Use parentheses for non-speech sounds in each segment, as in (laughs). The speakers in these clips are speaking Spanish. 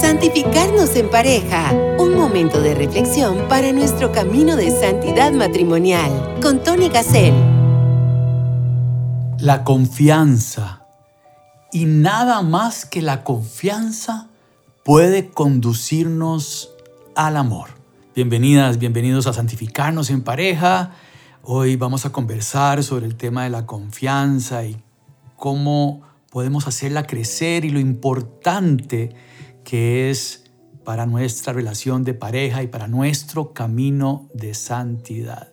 Santificarnos en pareja, un momento de reflexión para nuestro camino de santidad matrimonial, con Tony Gassel. La confianza y nada más que la confianza puede conducirnos al amor. Bienvenidas, bienvenidos a Santificarnos en pareja. Hoy vamos a conversar sobre el tema de la confianza y cómo podemos hacerla crecer y lo importante que es para nuestra relación de pareja y para nuestro camino de santidad.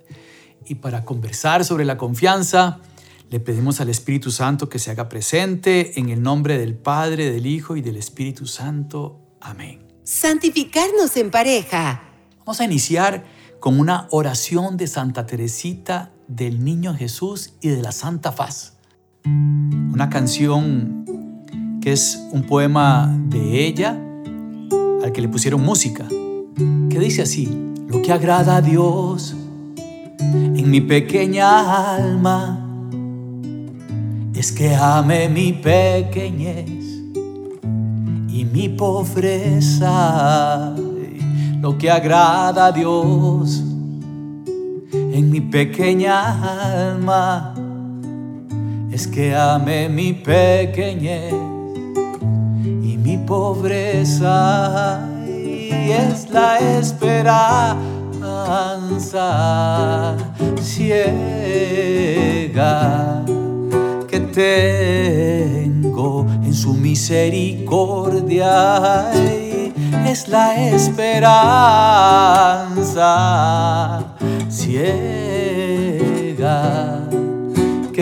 Y para conversar sobre la confianza, le pedimos al Espíritu Santo que se haga presente en el nombre del Padre, del Hijo y del Espíritu Santo. Amén. Santificarnos en pareja. Vamos a iniciar con una oración de Santa Teresita del Niño Jesús y de la Santa Faz. Una canción que es un poema de ella al que le pusieron música, que dice así, lo que agrada a Dios en mi pequeña alma es que ame mi pequeñez y mi pobreza. Lo que agrada a Dios en mi pequeña alma es que ame mi pequeñez mi pobreza y es la esperanza ciega que tengo en su misericordia y es la esperanza ciega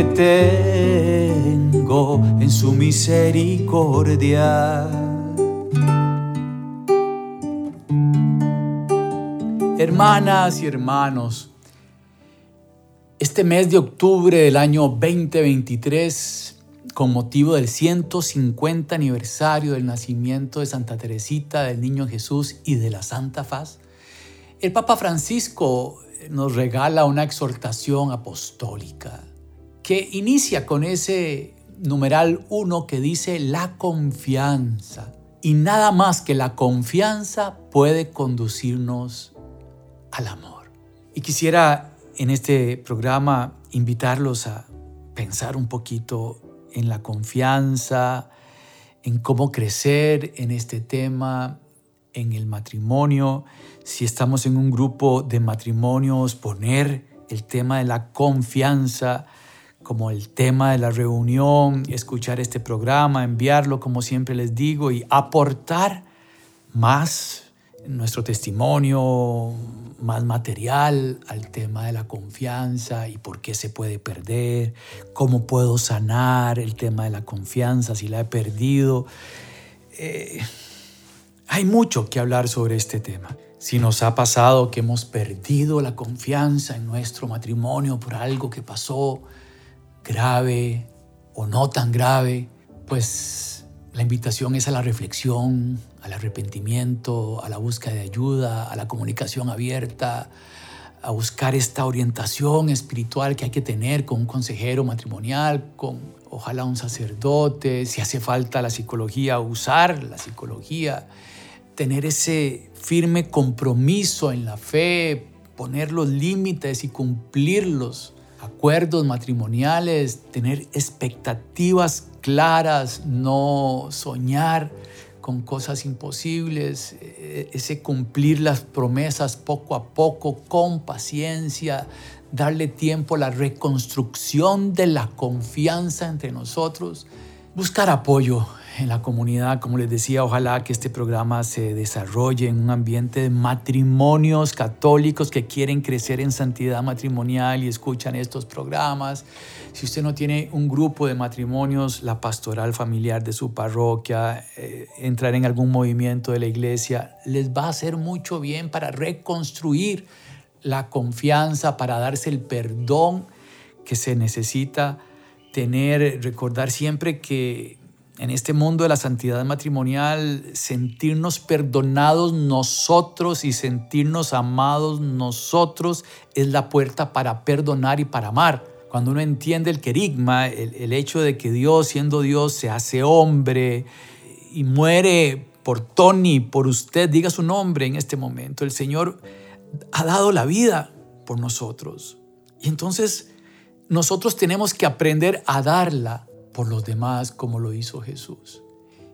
tengo en su misericordia. Hermanas y hermanos, este mes de octubre del año 2023, con motivo del 150 aniversario del nacimiento de Santa Teresita, del Niño Jesús y de la Santa Faz, el Papa Francisco nos regala una exhortación apostólica que inicia con ese numeral 1 que dice la confianza. Y nada más que la confianza puede conducirnos al amor. Y quisiera en este programa invitarlos a pensar un poquito en la confianza, en cómo crecer en este tema, en el matrimonio. Si estamos en un grupo de matrimonios, poner el tema de la confianza como el tema de la reunión, escuchar este programa, enviarlo como siempre les digo y aportar más nuestro testimonio, más material al tema de la confianza y por qué se puede perder, cómo puedo sanar el tema de la confianza si la he perdido. Eh, hay mucho que hablar sobre este tema. Si nos ha pasado que hemos perdido la confianza en nuestro matrimonio por algo que pasó, grave o no tan grave, pues la invitación es a la reflexión, al arrepentimiento, a la búsqueda de ayuda, a la comunicación abierta, a buscar esta orientación espiritual que hay que tener con un consejero matrimonial, con ojalá un sacerdote, si hace falta la psicología, usar la psicología, tener ese firme compromiso en la fe, poner los límites y cumplirlos acuerdos matrimoniales, tener expectativas claras, no soñar con cosas imposibles, eh, ese cumplir las promesas poco a poco, con paciencia, darle tiempo a la reconstrucción de la confianza entre nosotros, buscar apoyo en la comunidad. Como les decía, ojalá que este programa se desarrolle en un ambiente de matrimonios católicos que quieren crecer en santidad matrimonial y escuchan estos programas. Si usted no tiene un grupo de matrimonios, la pastoral familiar de su parroquia, eh, entrar en algún movimiento de la iglesia, les va a hacer mucho bien para reconstruir la confianza, para darse el perdón que se necesita tener, recordar siempre que en este mundo de la santidad matrimonial, sentirnos perdonados nosotros y sentirnos amados nosotros es la puerta para perdonar y para amar. Cuando uno entiende el querigma, el, el hecho de que Dios, siendo Dios, se hace hombre y muere por Tony, por usted, diga su nombre en este momento. El Señor ha dado la vida por nosotros. Y entonces nosotros tenemos que aprender a darla por los demás como lo hizo Jesús.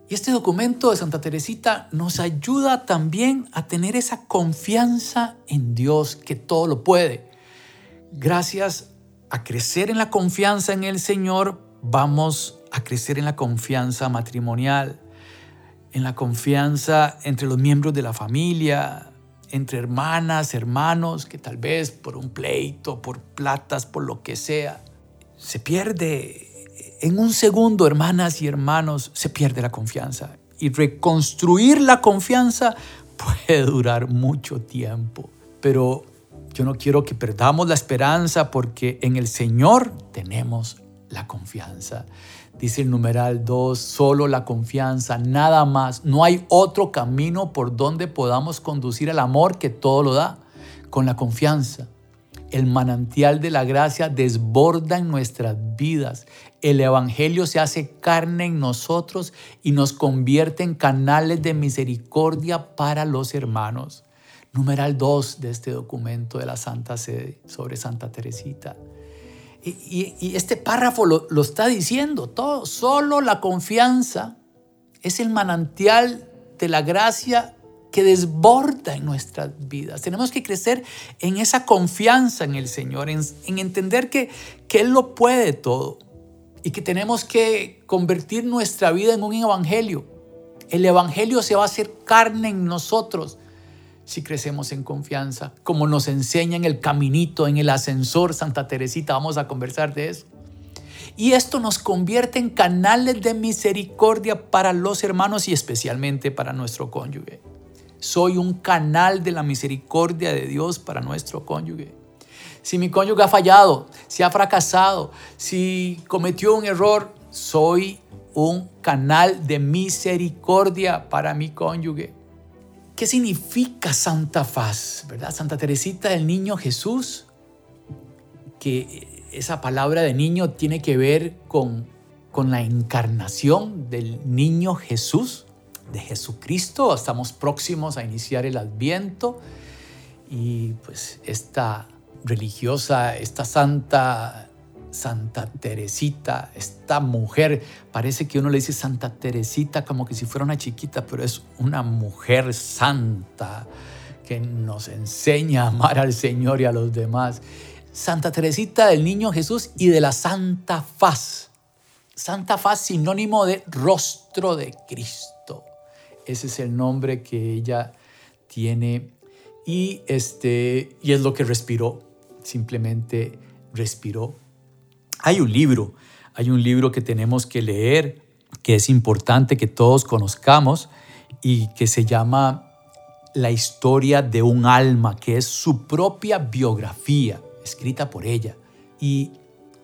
Y este documento de Santa Teresita nos ayuda también a tener esa confianza en Dios que todo lo puede. Gracias a crecer en la confianza en el Señor, vamos a crecer en la confianza matrimonial, en la confianza entre los miembros de la familia, entre hermanas, hermanos, que tal vez por un pleito, por platas, por lo que sea, se pierde. En un segundo, hermanas y hermanos, se pierde la confianza. Y reconstruir la confianza puede durar mucho tiempo. Pero yo no quiero que perdamos la esperanza porque en el Señor tenemos la confianza. Dice el numeral 2, solo la confianza, nada más. No hay otro camino por donde podamos conducir el amor que todo lo da, con la confianza. El manantial de la gracia desborda en nuestras vidas. El Evangelio se hace carne en nosotros y nos convierte en canales de misericordia para los hermanos. Numeral 2 de este documento de la Santa Sede sobre Santa Teresita. Y, este párrafo lo, lo está diciendo todo. Solo la confianza es el manantial de la gracia que desborda en nuestras vidas. Tenemos que crecer en esa confianza en el Señor, en, en, entender que, que Él lo puede todo y que tenemos que convertir nuestra vida en un evangelio. El evangelio se va a hacer carne en nosotros si crecemos en confianza, como nos enseña en el caminito, en el ascensor Santa Teresita, vamos a conversar de eso. Y esto nos convierte en canales de misericordia para los hermanos y especialmente para nuestro cónyuge. Soy un canal de la misericordia de Dios para nuestro cónyuge. Si mi cónyuge ha fallado, si ha fracasado, si cometió un error, soy un canal de misericordia para mi cónyuge. ¿Qué significa Santa Faz? ¿Verdad? Santa Teresita del Niño Jesús, que esa palabra de niño tiene que ver con, con la encarnación del niño Jesús, de Jesucristo. Estamos próximos a iniciar el Adviento y pues esta religiosa, esta santa Santa Teresita, esta mujer, parece que uno le dice Santa Teresita como que si fuera una chiquita, pero es una mujer santa que nos enseña a amar al Señor y a los demás. Santa Teresita del Niño Jesús y de la Santa Faz. Santa Faz sinónimo de rostro de Cristo. Ese es el nombre que ella tiene y, este, y es lo que respiró. Simplemente respiró hay un libro, hay un libro que tenemos que leer, que es importante que todos conozcamos y que se llama La historia de un alma, que es su propia biografía, escrita por ella. Y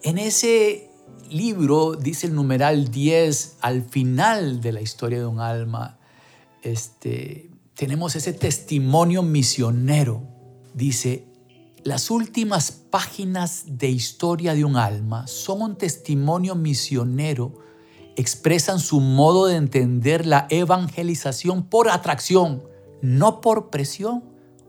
en ese libro dice el numeral 10, al final de la historia de un alma, este, tenemos ese testimonio misionero. Dice, las últimas páginas de historia de un alma son un testimonio misionero, expresan su modo de entender la evangelización por atracción, no por presión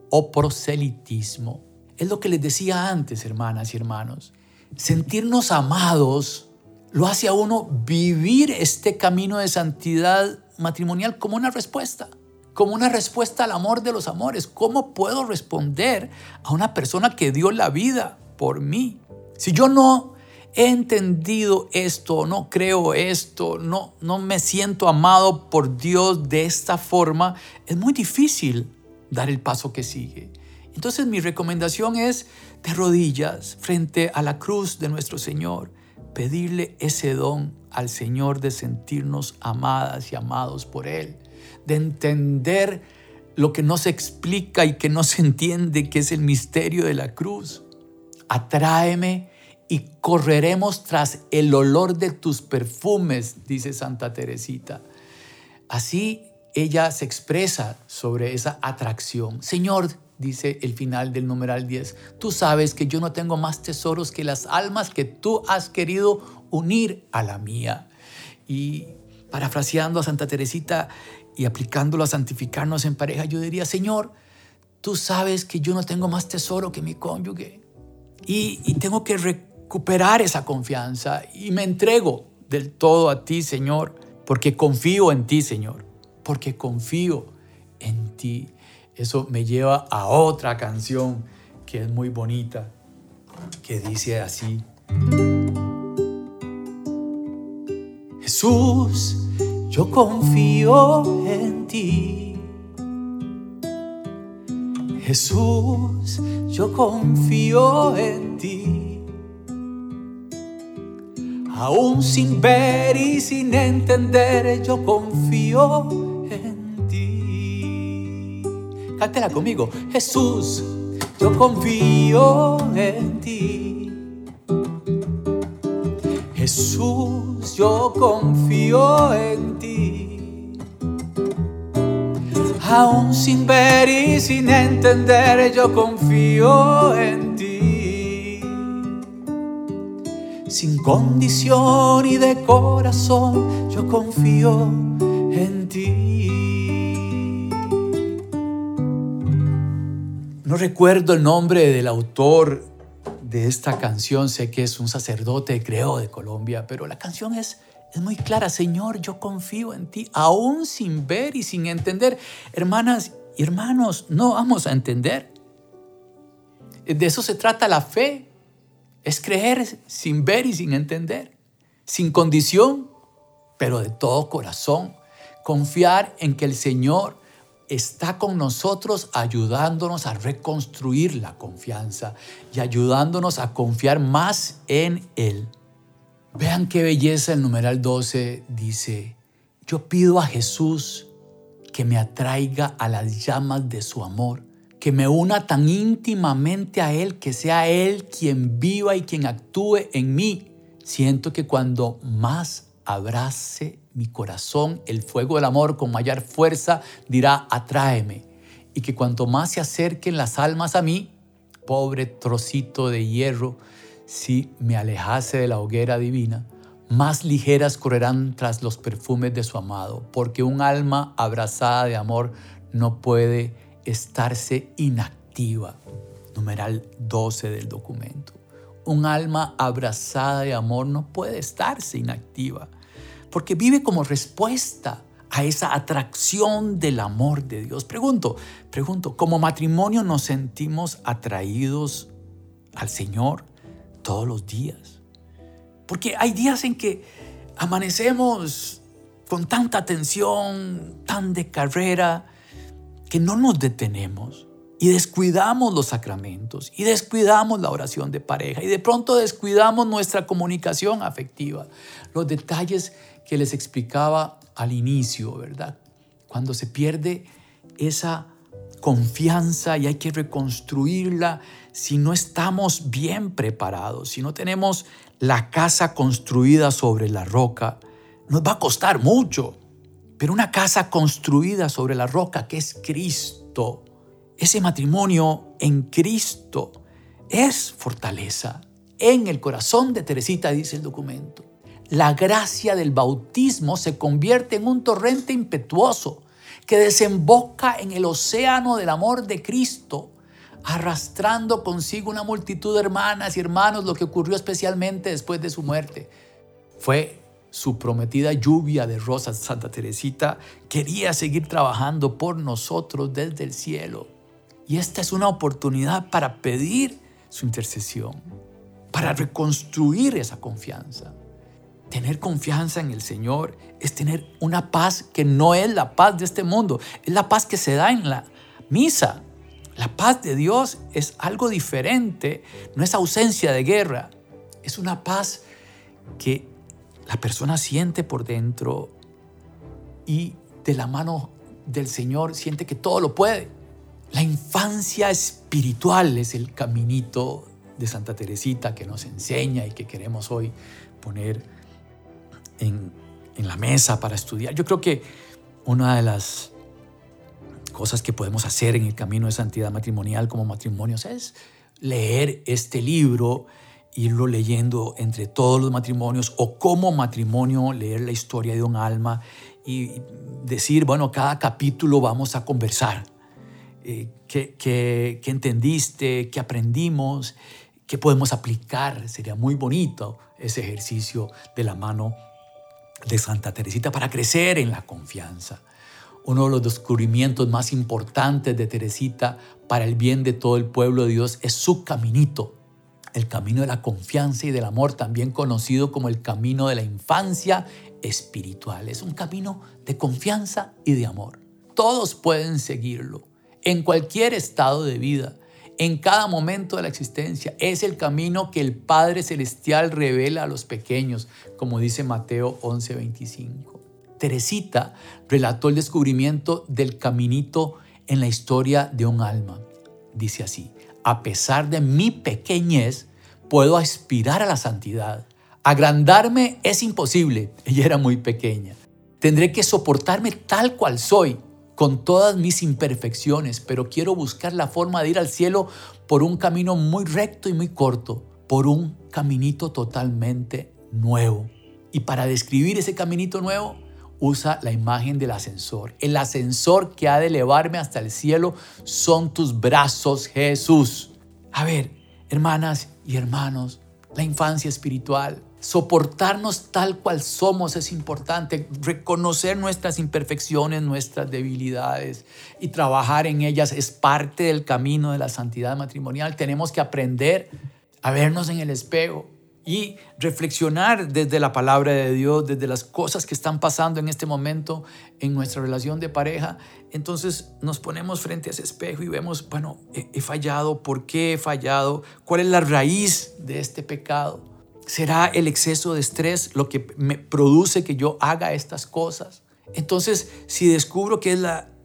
o proselitismo. Es lo que les decía antes, hermanas y hermanos. Sentirnos amados lo hace a uno vivir este camino de santidad matrimonial como una respuesta como una respuesta al amor de los amores. ¿Cómo puedo responder a una persona que dio la vida por mí? Si yo no he entendido esto, no creo esto, no, no me siento amado por Dios de esta forma, es muy difícil dar el paso que sigue. Entonces mi recomendación es de rodillas frente a la cruz de nuestro Señor, pedirle ese don al Señor de sentirnos amadas y amados por Él de entender lo que no se explica y que no se entiende, que es el misterio de la cruz. Atráeme y correremos tras el olor de tus perfumes, dice Santa Teresita. Así ella se expresa sobre esa atracción. Señor, dice el final del numeral 10, tú sabes que yo no tengo más tesoros que las almas que tú has querido unir a la mía. Y parafraseando a Santa Teresita y aplicándolo a santificarnos en pareja, yo diría, Señor, tú sabes que yo no tengo más tesoro que mi cónyuge y, y tengo que recuperar esa confianza y me entrego del todo a ti, Señor, porque confío en ti, Señor, porque confío en ti. Eso me lleva a otra canción que es muy bonita, que dice así. Jesús, yo confío en ti. Jesús, yo confío en ti. Aún sin ver y sin entender, yo confío. Cántela conmigo. Jesús, yo confío en ti. Jesús, yo confío en ti. Aún sin ver y sin entender, yo confío en ti. Sin condición y de corazón, yo confío en No recuerdo el nombre del autor de esta canción, sé que es un sacerdote, creo, de Colombia, pero la canción es, es muy clara. Señor, yo confío en ti, aún sin ver y sin entender. Hermanas y hermanos, no vamos a entender. De eso se trata la fe. Es creer sin ver y sin entender, sin condición, pero de todo corazón. Confiar en que el Señor está con nosotros ayudándonos a reconstruir la confianza y ayudándonos a confiar más en Él. Vean qué belleza el numeral 12 dice, yo pido a Jesús que me atraiga a las llamas de su amor, que me una tan íntimamente a Él, que sea Él quien viva y quien actúe en mí. Siento que cuando más abrace mi corazón el fuego del amor con mayor fuerza, dirá, atráeme. Y que cuanto más se acerquen las almas a mí, pobre trocito de hierro, si me alejase de la hoguera divina, más ligeras correrán tras los perfumes de su amado, porque un alma abrazada de amor no puede estarse inactiva. Numeral 12 del documento. Un alma abrazada de amor no puede estarse inactiva porque vive como respuesta a esa atracción del amor de Dios. Pregunto, pregunto, ¿como matrimonio nos sentimos atraídos al Señor todos los días? Porque hay días en que amanecemos con tanta atención, tan de carrera, que no nos detenemos y descuidamos los sacramentos y descuidamos la oración de pareja y de pronto descuidamos nuestra comunicación afectiva, los detalles que les explicaba al inicio, ¿verdad? Cuando se pierde esa confianza y hay que reconstruirla si no estamos bien preparados, si no tenemos la casa construida sobre la roca, nos va a costar mucho. Pero una casa construida sobre la roca que es Cristo, ese matrimonio en Cristo es fortaleza. En el corazón de Teresita dice el documento la gracia del bautismo se convierte en un torrente impetuoso que desemboca en el océano del amor de Cristo, arrastrando consigo una multitud de hermanas y hermanos, lo que ocurrió especialmente después de su muerte. Fue su prometida lluvia de rosas, Santa Teresita quería seguir trabajando por nosotros desde el cielo. Y esta es una oportunidad para pedir su intercesión, para reconstruir esa confianza. Tener confianza en el Señor es tener una paz que no es la paz de este mundo, es la paz que se da en la misa. La paz de Dios es algo diferente, no es ausencia de guerra, es una paz que la persona siente por dentro y de la mano del Señor siente que todo lo puede. La infancia espiritual es el caminito de Santa Teresita que nos enseña y que queremos hoy poner en, la mesa para estudiar. Yo creo que una de las cosas que podemos hacer en el camino de santidad matrimonial como matrimonios es leer este libro irlo leyendo entre todos los matrimonios o como matrimonio leer la historia de un alma y decir, bueno, cada capítulo vamos a conversar. Eh, ¿qué, qué, qué entendiste? ¿Qué aprendimos? ¿Qué podemos aplicar? Sería muy bonito ese ejercicio de la mano de Santa Teresita para crecer en la confianza. Uno de los descubrimientos más importantes de Teresita para el bien de todo el pueblo de Dios es su caminito, el camino de la confianza y del amor, también conocido como el camino de la infancia espiritual. Es un camino de confianza y de amor. Todos pueden seguirlo en cualquier estado de vida, en cada momento de la existencia. Es el camino que el Padre Celestial revela a los pequeños, como dice Mateo 11:25. Teresita relató el descubrimiento del caminito en la historia de un alma. Dice así, a pesar de mi pequeñez, puedo aspirar a la santidad. Agrandarme es imposible. (laughs) Ella era muy pequeña. Tendré que soportarme tal cual soy, con todas mis imperfecciones, pero quiero buscar la forma de ir al cielo por un camino muy recto y muy corto, por un caminito totalmente nuevo. Y para describir ese caminito nuevo, usa la imagen del ascensor. El ascensor que ha de elevarme hasta el cielo son tus brazos, Jesús. A ver, hermanas y hermanos, la infancia espiritual, soportarnos tal cual somos es importante, reconocer nuestras imperfecciones, nuestras debilidades y trabajar en ellas es parte del camino de la santidad matrimonial. Tenemos que aprender a vernos en el espejo, y reflexionar desde la palabra de Dios, desde las cosas que están pasando en este momento en nuestra relación de pareja, entonces nos ponemos frente a ese espejo y vemos, bueno, he, fallado, ¿por qué he fallado? ¿Cuál es la raíz de este pecado? ¿Será el exceso de estrés lo que me produce que yo haga estas cosas? Entonces, si descubro que es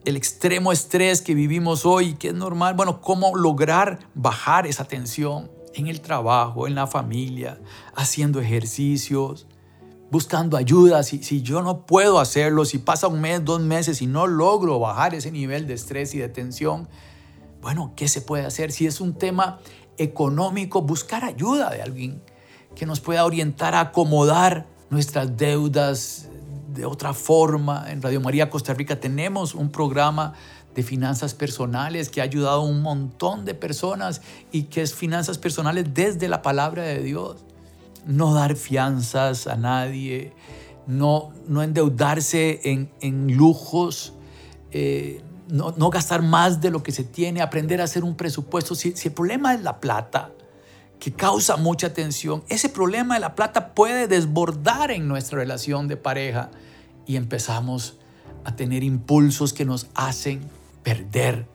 el extremo estrés que vivimos hoy, que es normal, bueno, ¿cómo lograr bajar esa tensión? en el trabajo, en la familia, haciendo ejercicios, buscando ayuda. Si, si yo no puedo hacerlo, si pasa un mes, dos meses y no logro bajar ese nivel de estrés y de tensión, bueno, ¿qué se puede hacer? Si es un tema económico, buscar ayuda de alguien que nos pueda orientar a acomodar nuestras deudas de otra forma. En Radio María Costa Rica tenemos un programa de finanzas personales que ha ayudado a un montón de personas y que es finanzas personales desde la palabra de Dios. No dar fianzas a nadie, no, no endeudarse en, lujos, eh, no, gastar más de lo que se tiene, aprender a hacer un presupuesto. Si, si el problema es la plata, que causa mucha tensión, ese problema de la plata puede desbordar en nuestra relación de pareja y empezamos a tener impulsos que nos hacen perder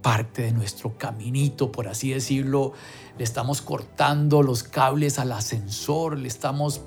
parte de nuestro caminito, por así decirlo. Le estamos cortando los cables al ascensor, le estamos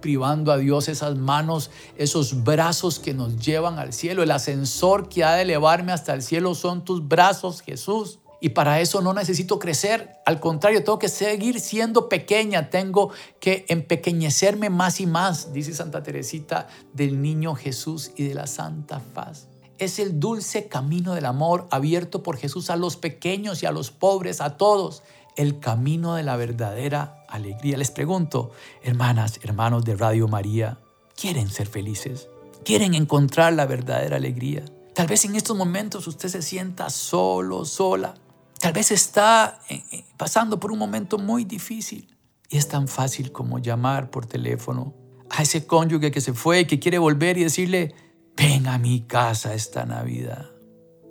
privando a Dios esas manos, esos brazos que nos llevan al cielo. El ascensor que ha de elevarme hasta el cielo son tus brazos, Jesús. Y para eso no necesito crecer, al contrario, tengo que seguir siendo pequeña, tengo que empequeñecerme más y más, dice Santa Teresita, del niño Jesús y de la Santa Faz es el dulce camino del amor abierto por Jesús a los pequeños y a los pobres, a todos, el camino de la verdadera alegría. Les pregunto, hermanas, hermanos de Radio María, ¿quieren ser felices? ¿Quieren encontrar la verdadera alegría? Tal vez en estos momentos usted se sienta solo, sola. Tal vez está eh, eh, pasando por un momento muy difícil. Y es tan fácil como llamar por teléfono a ese cónyuge que se fue que quiere volver y decirle, ven a mi casa esta Navidad.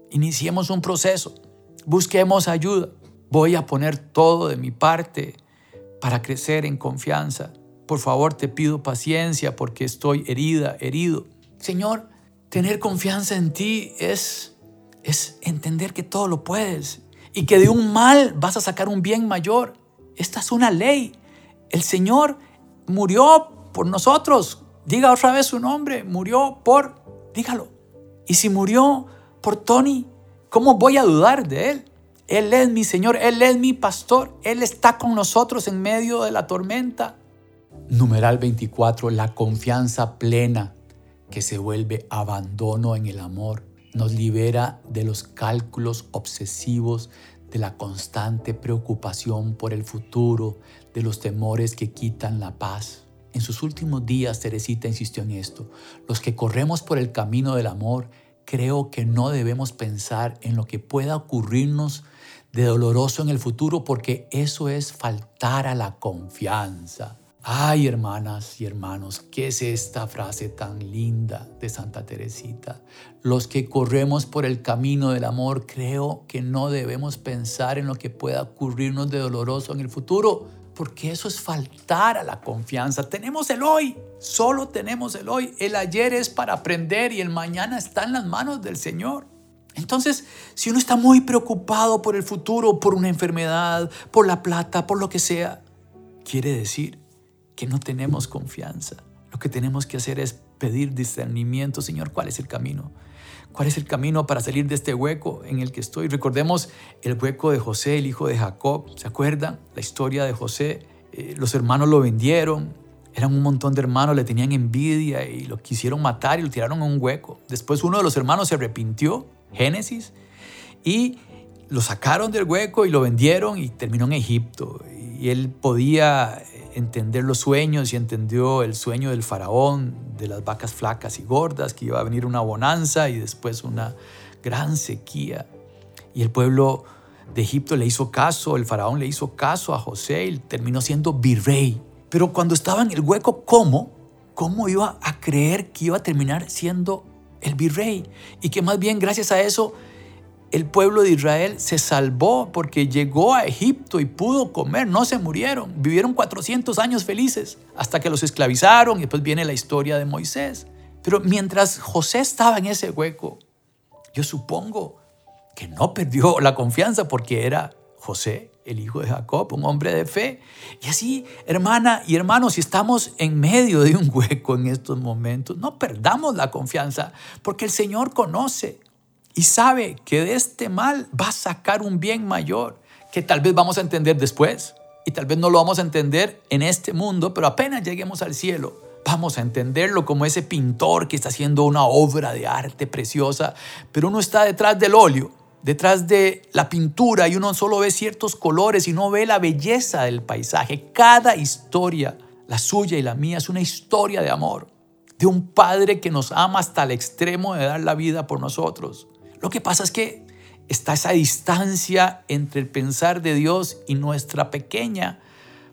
Iniciemos un proceso, busquemos ayuda. Voy a poner todo de mi parte para crecer en confianza. Por favor, te pido paciencia porque estoy herida, herido. Señor, tener confianza en ti es, es entender que todo lo puedes y que de un mal vas a sacar un bien mayor. Esta es una ley. El Señor murió por nosotros. Diga otra vez su nombre. Murió por dígalo. Y si murió por Tony, ¿cómo voy a dudar de él? Él es mi Señor, Él es mi pastor, Él está con nosotros en medio de la tormenta. Numeral 24, la confianza plena que se vuelve abandono en el amor nos libera de los cálculos obsesivos de la constante preocupación por el futuro, de los temores que quitan la paz. En sus últimos días, Teresita insistió en esto. Los que corremos por el camino del amor, creo que no debemos pensar en lo que pueda ocurrirnos de doloroso en el futuro, porque eso es faltar a la confianza. Ay, hermanas y hermanos, ¿qué es esta frase tan linda de Santa Teresita? Los que corremos por el camino del amor, creo que no debemos pensar en lo que pueda ocurrirnos de doloroso en el futuro, porque eso es faltar a la confianza. Tenemos el hoy, solo tenemos el hoy. El ayer es para aprender y el mañana está en las manos del Señor. Entonces, si uno está muy preocupado por el futuro, por una enfermedad, por la plata, por lo que sea, quiere decir que no tenemos confianza. Lo que tenemos que hacer es pedir discernimiento, Señor, ¿cuál es el camino? ¿Cuál es el camino para salir de este hueco en el que estoy? Recordemos el hueco de José, el hijo de Jacob. ¿Se acuerdan? La historia de José. Eh, los hermanos lo vendieron. Eran un montón de hermanos, le tenían envidia y lo quisieron matar y lo tiraron en un hueco. Después uno de los hermanos se arrepintió, Génesis, y lo sacaron del hueco y lo vendieron y terminó en Egipto. Y él podía entender los sueños y entendió el sueño del faraón, de las vacas flacas y gordas, que iba a venir una bonanza y después una gran sequía. Y el pueblo de Egipto le hizo caso, el faraón le hizo caso a José y terminó siendo virrey. Pero cuando estaba en el hueco, ¿cómo? ¿Cómo iba a creer que iba a terminar siendo el virrey? Y que más bien gracias a eso el pueblo de Israel se salvó porque llegó a Egipto y pudo comer, no se murieron, vivieron 400 años felices hasta que los esclavizaron y después viene la historia de Moisés. Pero mientras José estaba en ese hueco, yo supongo que no perdió la confianza porque era José, el hijo de Jacob, un hombre de fe. Y así, hermana y hermano, si estamos en medio de un hueco en estos momentos, no perdamos la confianza porque el Señor conoce y sabe que de este mal va a sacar un bien mayor que tal vez vamos a entender después y tal vez no lo vamos a entender en este mundo, pero apenas lleguemos al cielo vamos a entenderlo como ese pintor que está haciendo una obra de arte preciosa, pero uno está detrás del óleo, detrás de la pintura y uno solo ve ciertos colores y no ve la belleza del paisaje. Cada historia, la suya y la mía, es una historia de amor, de un padre que nos ama hasta el extremo de dar la vida por nosotros. Lo que pasa es que está esa distancia entre el pensar de Dios y nuestra pequeña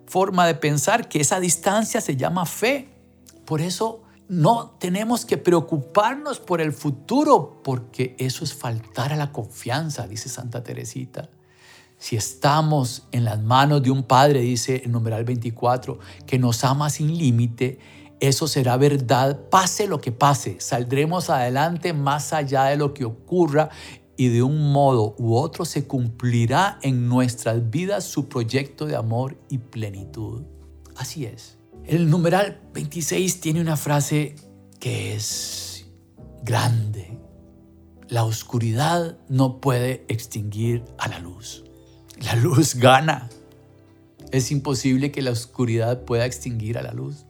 forma de pensar, que esa distancia se llama fe. Por eso no tenemos que preocuparnos por el futuro, porque eso es faltar a la confianza, dice Santa Teresita. Si estamos en las manos de un Padre, dice el numeral 24, que nos ama sin límite, eso será verdad, pase lo que pase, saldremos adelante más allá de lo que ocurra y de un modo u otro se cumplirá en nuestras vidas su proyecto de amor y plenitud. Así es. El numeral 26 tiene una frase que es grande. La oscuridad no puede extinguir a la luz. La luz gana. Es imposible que la oscuridad pueda extinguir a la luz.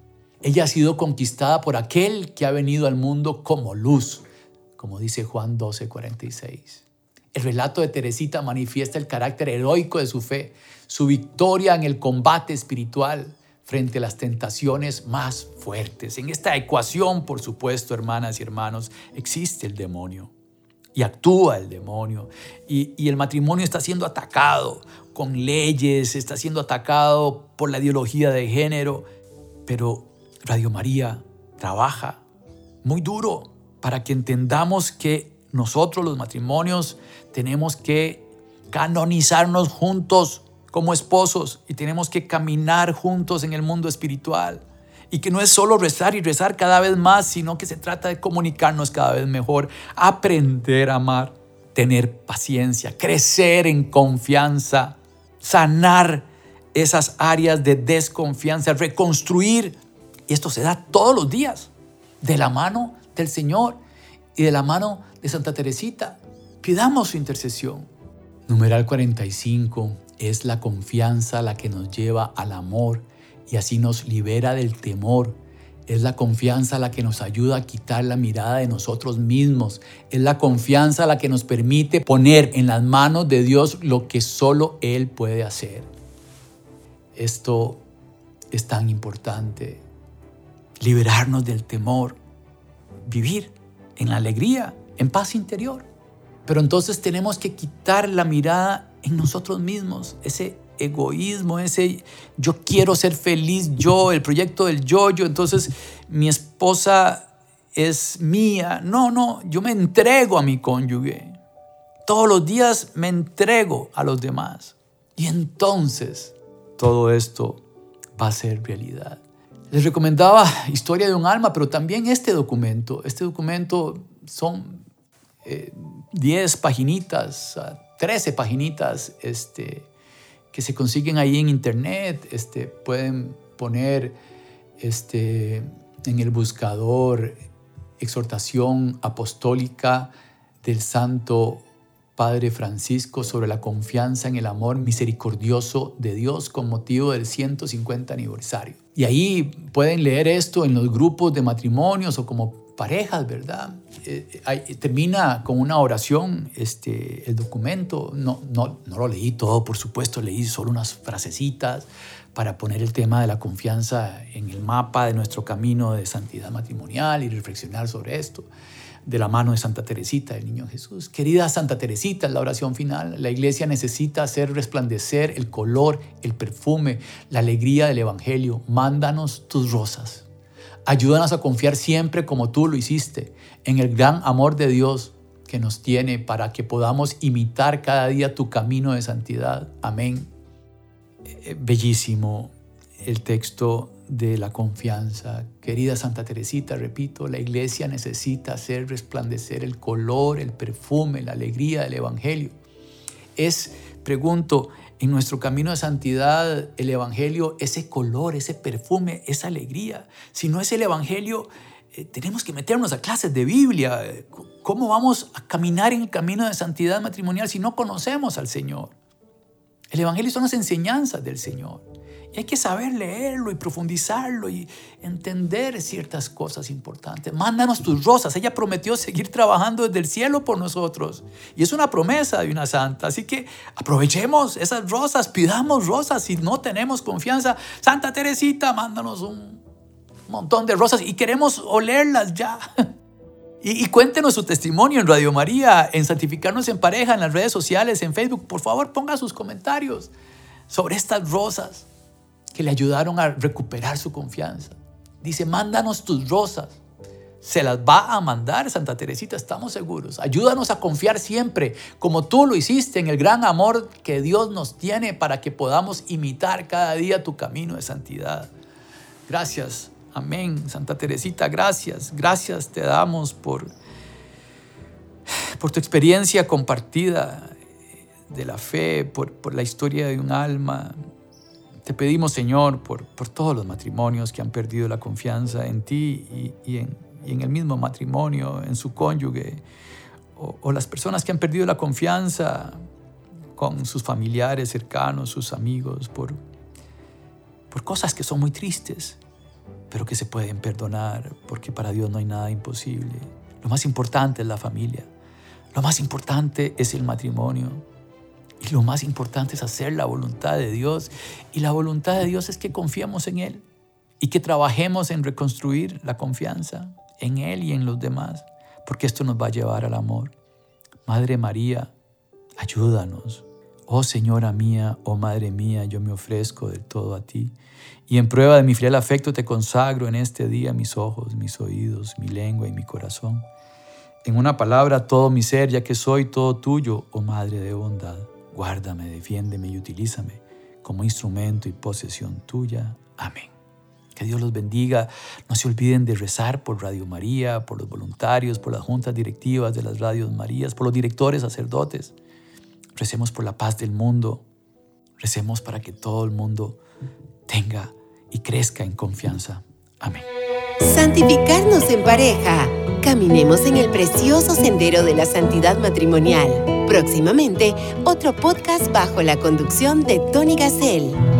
Ella ha sido conquistada por aquel que ha venido al mundo como luz, como dice Juan 12, 46. El relato de Teresita manifiesta el carácter heroico de su fe, su victoria en el combate espiritual frente a las tentaciones más fuertes. En esta ecuación, por supuesto, hermanas y hermanos, existe el demonio y actúa el demonio. Y, y, el matrimonio está siendo atacado con leyes, está siendo atacado por la ideología de género, pero Radio María trabaja muy duro para que entendamos que nosotros los matrimonios tenemos que canonizarnos juntos como esposos y tenemos que caminar juntos en el mundo espiritual. Y que no es solo rezar y rezar cada vez más, sino que se trata de comunicarnos cada vez mejor, aprender a amar, tener paciencia, crecer en confianza, sanar esas áreas de desconfianza, reconstruir y esto se da todos los días, de la mano del Señor y de la mano de Santa Teresita. Pidamos su intercesión. Numeral 45 es la confianza la que nos lleva al amor y así nos libera del temor Es la confianza la que nos ayuda a quitar la mirada de nosotros mismos. Es la confianza la que nos permite poner en las manos de Dios lo que solo Él puede hacer. Esto es tan importante. Liberarnos del temor. Vivir en la alegría, en paz interior. Pero entonces tenemos que quitar la mirada en nosotros mismos, ese egoísmo, ese yo quiero ser feliz yo, el proyecto del yo-yo, entonces mi esposa es mía. No, no, yo me entrego a mi cónyuge. Todos los días me entrego a los demás. Y entonces todo esto va a ser realidad. Les recomendaba Historia de un alma, pero también este documento. Este documento son 10 eh, paginitas, 13 paginitas, este, que se consiguen ahí en internet, este, pueden poner este, en el buscador exhortación apostólica del Santo Padre Francisco sobre la confianza en el amor misericordioso de Dios con motivo del 150 aniversario. Y ahí pueden leer esto en los grupos de matrimonios o como parejas, ¿verdad? Eh, eh, termina con una oración este, el documento. No, no, no lo leí todo, por supuesto, leí solo unas frasecitas para poner el tema de la confianza en el mapa de nuestro camino de santidad matrimonial y reflexionar sobre esto de la mano de Santa Teresita, del Niño Jesús. Querida Santa Teresita, la oración final. La iglesia necesita hacer resplandecer el color, el perfume, la alegría del Evangelio. Mándanos tus rosas Ayúdanos a confiar siempre como tú lo hiciste, en el gran amor de Dios que nos tiene para que podamos imitar cada día tu camino de santidad. Amén. Eh, bellísimo el texto de la confianza. Querida Santa Teresita, repito, la iglesia necesita hacer resplandecer el color, el perfume, la alegría del Evangelio. Es, pregunto, en nuestro camino de santidad, el Evangelio, ese color, ese perfume, esa alegría. Si no es el Evangelio, eh, tenemos que meternos a clases de Biblia. ¿Cómo vamos a caminar en el camino de santidad matrimonial si no conocemos al Señor? El Evangelio son las enseñanzas del Señor hay que saber leerlo y profundizarlo y entender ciertas cosas importantes. Mándanos tus rosas. Ella prometió seguir trabajando desde el cielo por nosotros. Y es una promesa de una santa. Así que aprovechemos esas rosas, pidamos rosas si no tenemos confianza. Santa Teresita, mándanos un montón de rosas y queremos olerlas ya. (laughs) Y, y, cuéntenos su testimonio en Radio María, en Santificarnos en Pareja, en las redes sociales, en Facebook. Por favor, ponga sus comentarios sobre estas rosas que le ayudaron a recuperar su confianza. Dice, mándanos tus rosas. Se las va a mandar Santa Teresita, estamos seguros. Ayúdanos a confiar siempre, como tú lo hiciste, en el gran amor que Dios nos tiene para que podamos imitar cada día tu camino de santidad. Gracias, amén. Santa Teresita, gracias. Gracias te damos por, por tu experiencia compartida de la fe, por, por la historia de un alma, te pedimos, Señor, por, por todos los matrimonios que han perdido la confianza en ti y, en, el mismo matrimonio, en su cónyuge, o, las personas que han perdido la confianza con sus familiares cercanos, sus amigos, por, por cosas que son muy tristes, pero que se pueden perdonar, porque para Dios no hay nada imposible. Lo más importante es la familia, lo más importante es el matrimonio. Y lo más importante es hacer la voluntad de Dios. Y la voluntad de Dios es que confiemos en Él y que trabajemos en reconstruir la confianza en Él y en los demás, porque esto nos va a llevar al amor. Madre María, ayúdanos. Oh Señora mía, oh Madre mía, yo me ofrezco del todo a ti. Y en prueba de mi fiel afecto te consagro en este día mis ojos, mis oídos, mi lengua y mi corazón. En una palabra, todo mi ser, ya que soy todo tuyo, oh Madre de bondad. Guárdame, defiéndeme y utilízame como instrumento y posesión tuya. Amén. Que Dios los bendiga. No se olviden de rezar por Radio María, por los voluntarios, por las juntas directivas de las Radios Marías, por los directores sacerdotes. Recemos por la paz del mundo. Recemos para que todo el mundo tenga y crezca en confianza. Amén. Santificarnos en pareja. Caminemos en el precioso sendero de la santidad matrimonial. Próximamente, otro podcast bajo la conducción de Tony Gassel.